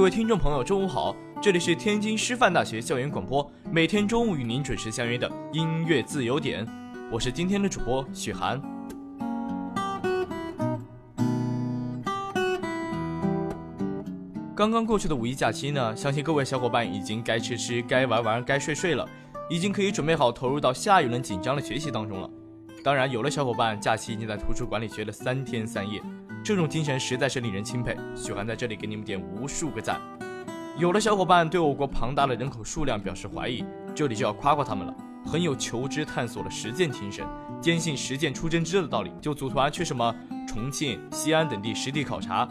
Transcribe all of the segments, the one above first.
各位听众朋友，中午好！这里是天津师范大学校园广播，每天中午与您准时相约的音乐自由点，我是今天的主播许涵。刚刚过去的五一假期呢，相信各位小伙伴已经该吃吃、该玩玩、该睡睡了，已经可以准备好投入到下一轮紧张的学习当中了。当然，有的小伙伴假期已经在图书馆里学了三天三夜。这种精神实在是令人钦佩，喜欢在这里给你们点无数个赞。有的小伙伴对我国庞大的人口数量表示怀疑，这里就要夸夸他们了，很有求知探索的实践精神，坚信实践出真知的道理，就组团去什么重庆、西安等地实地考察。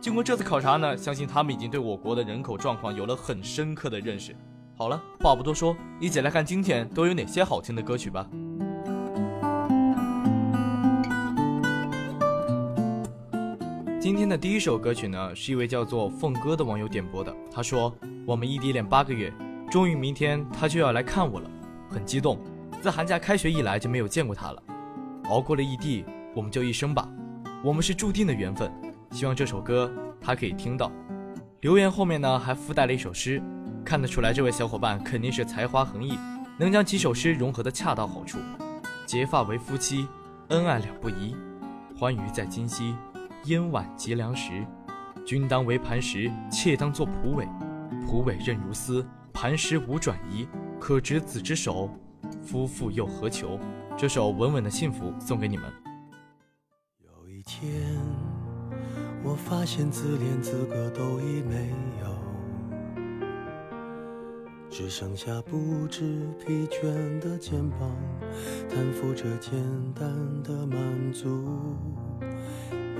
经过这次考察呢，相信他们已经对我国的人口状况有了很深刻的认识。好了，话不多说，一起来看今天都有哪些好听的歌曲吧。今天的第一首歌曲呢，是一位叫做凤哥的网友点播的。他说：“我们异地恋八个月，终于明天他就要来看我了，很激动。自寒假开学以来就没有见过他了。熬过了异地，我们就一生吧。我们是注定的缘分。希望这首歌他可以听到。”留言后面呢还附带了一首诗，看得出来这位小伙伴肯定是才华横溢，能将几首诗融合的恰到好处。结发为夫妻，恩爱两不疑，欢愉在今夕。烟晚及良时，君当为磐石，妾当作蒲苇。蒲苇韧如丝，磐石无转移。可执子之手，夫妇又何求？这首稳稳的幸福送给你们。有一天，我发现自怜资格都已没有，只剩下不知疲倦的肩膀，担负着简单的满足。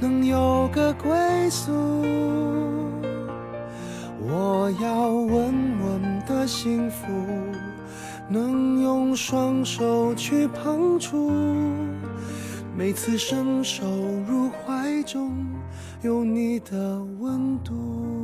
能有个归宿，我要稳稳的幸福，能用双手去碰触，每次伸手入怀中，有你的温度。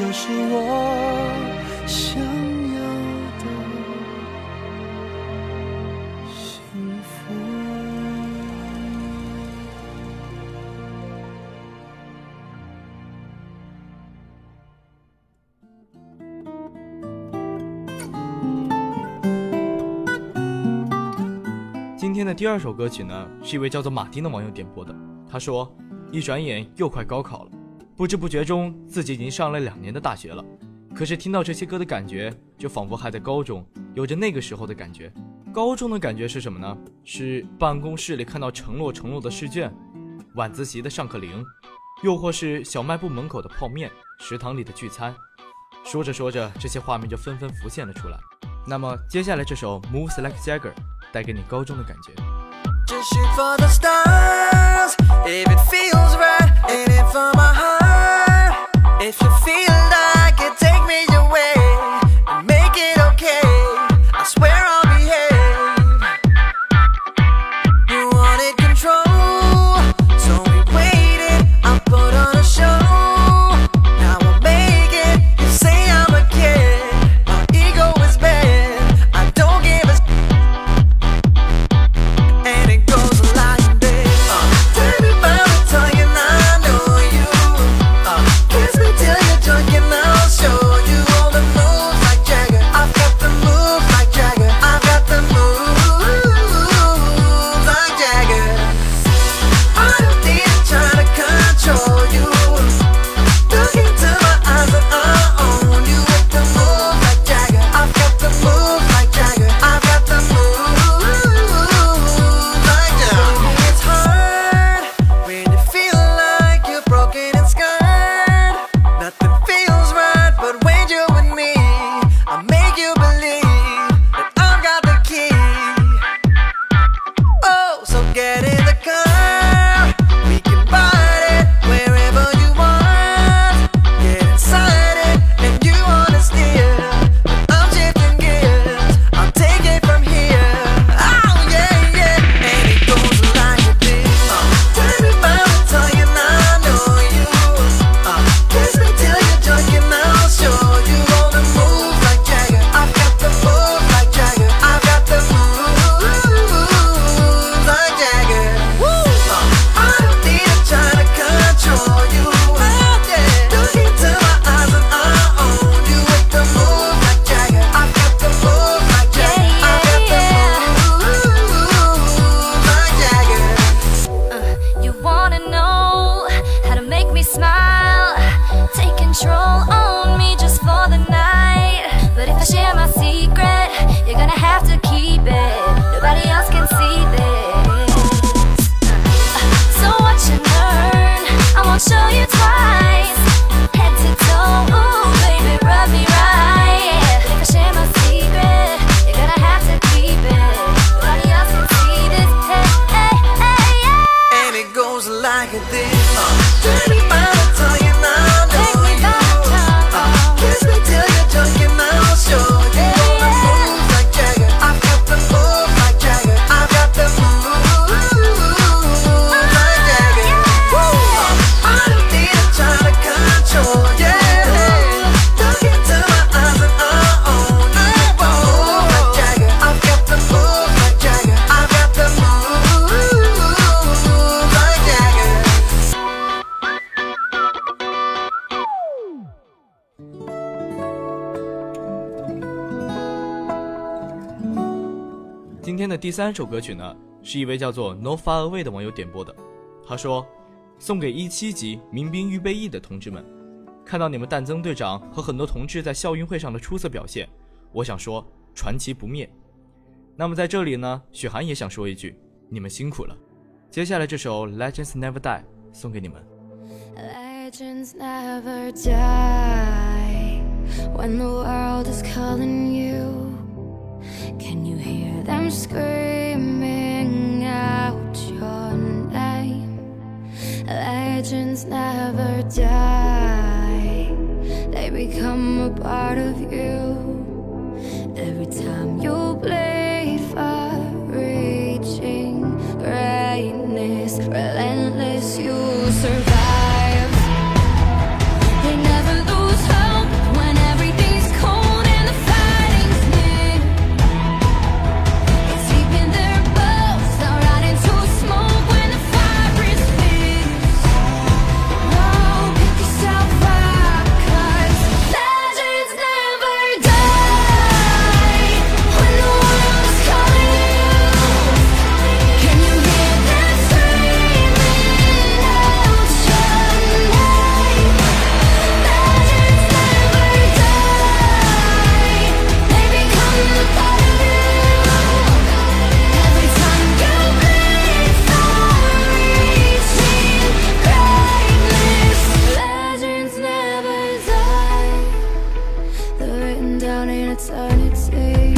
这是我想要的幸福。今天的第二首歌曲呢，是一位叫做马丁的网友点播的。他说：“一转眼又快高考了，不知不觉中，自己已经上了两年的大学了。可是听到这些歌的感觉，就仿佛还在高中，有着那个时候的感觉。高中的感觉是什么呢？是办公室里看到承诺承诺的试卷，晚自习的上课铃，又或是小卖部门口的泡面，食堂里的聚餐。说着说着，这些画面就纷纷浮现了出来。那么接下来这首《Moves Like Jagger》带给你高中的感觉。Just shoot for the stars, if it feels right, and it for my heart. If you feel like it, take me away. 第三首歌曲呢，是一位叫做 No Far Away 的网友点播的。他说：“送给一七级民兵预备役的同志们，看到你们弹增队长和很多同志在校运会上的出色表现，我想说传奇不灭。那么在这里呢，许涵也想说一句，你们辛苦了。接下来这首 Legends Never Die 送给你们。” Legends never die when the world is calling you. Can you hear them screaming out your name? Legends never die, they become a part of you. Every time you bleed down in eternity.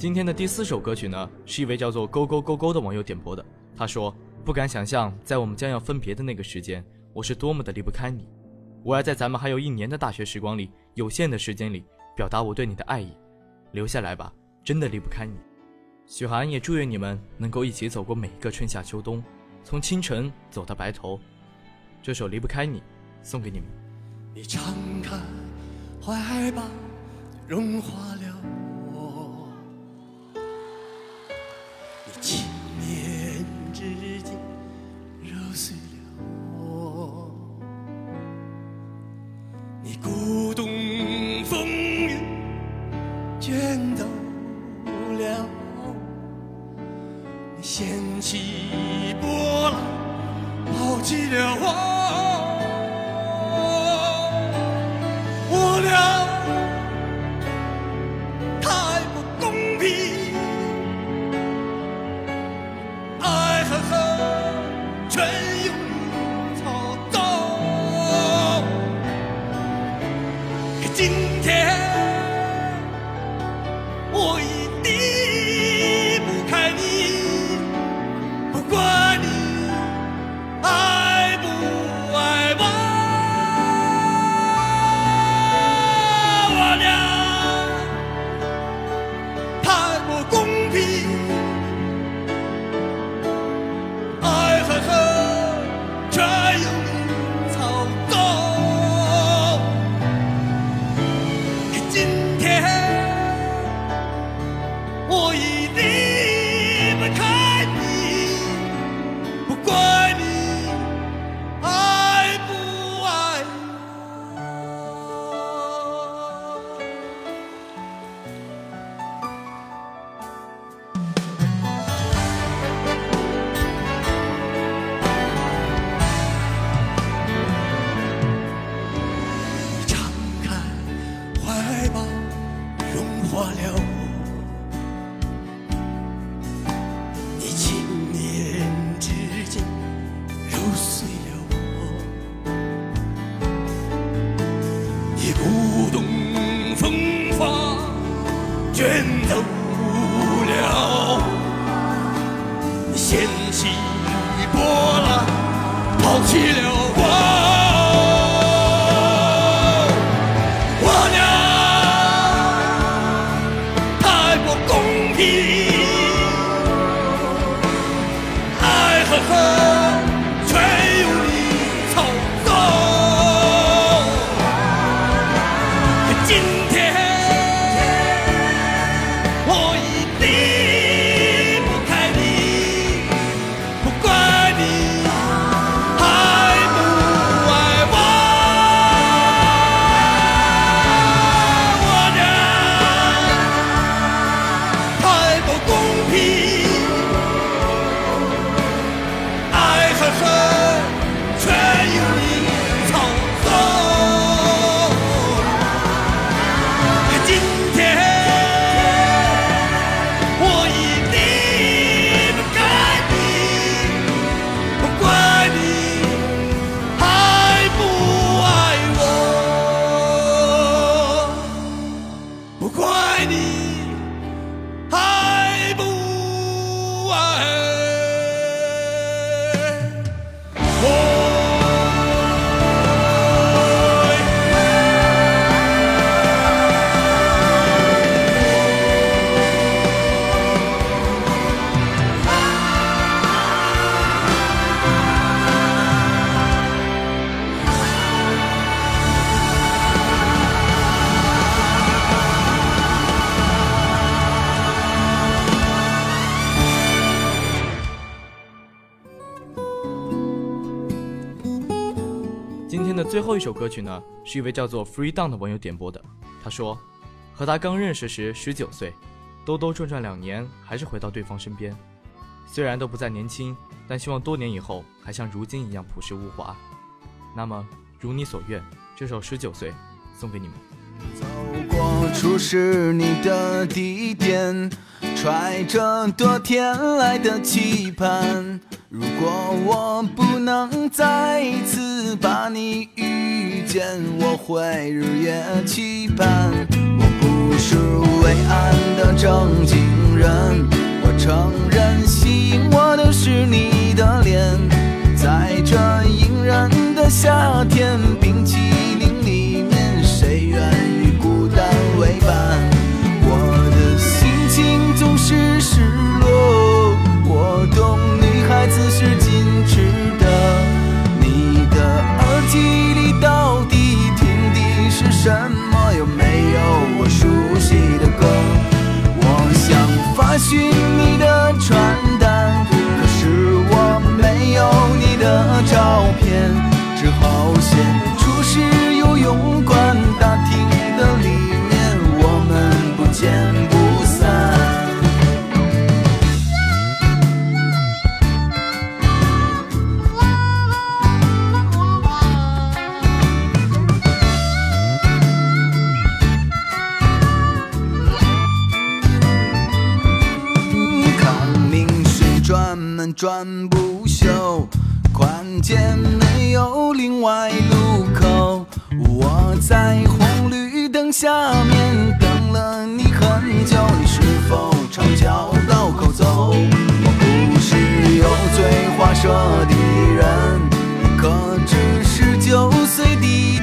今天的第四首歌曲呢，是一位叫做勾勾勾勾的网友点播的。他说：“不敢想象，在我们将要分别的那个时间，我是多么的离不开你。我要在咱们还有一年的大学时光里，有限的时间里，表达我对你的爱意。留下来吧，真的离不开你。”许涵也祝愿你们能够一起走过每一个春夏秋冬，从清晨走到白头。这首《离不开你》送给你们。你敞开怀抱融化了起波浪抛弃了我。今天的最后一首歌曲呢，是一位叫做 Free Down 的网友点播的。他说，和他刚认识时十九岁，兜兜转转两年，还是回到对方身边。虽然都不再年轻，但希望多年以后还像如今一样朴实无华。那么，如你所愿，这首十九岁送给你们。走过初识你的地点，揣着多天来的期盼。如果我不能再次把你遇见，我会日夜期盼。我不是伟岸的正经人，我承认吸引我的是你的脸。门转不休，宽街没有另外路口。我在红绿灯下面等了你很久，你是否朝交道口走？我不是油嘴滑舌的人，可只是九岁的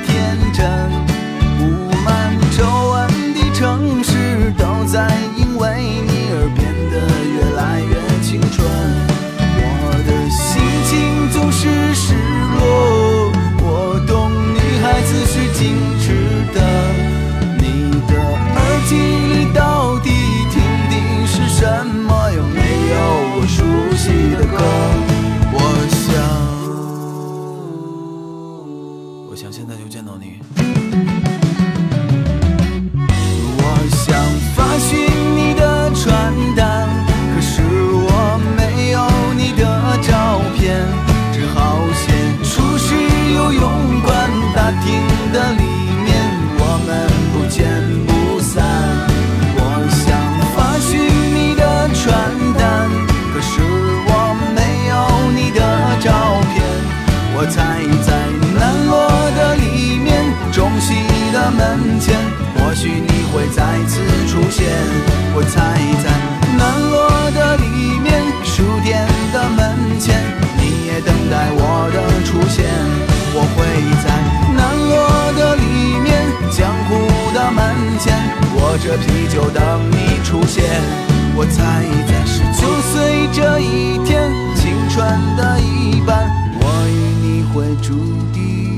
着啤酒等你出现。我猜在十九岁这一天，青春的一半，我与你会注定。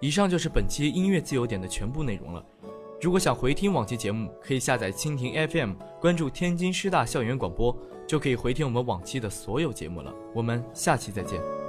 以上就是本期音乐自由点的全部内容了。如果想回听往期节目，可以下载蜻蜓 FM，关注天津师大校园广播，就可以回听我们往期的所有节目了。我们下期再见。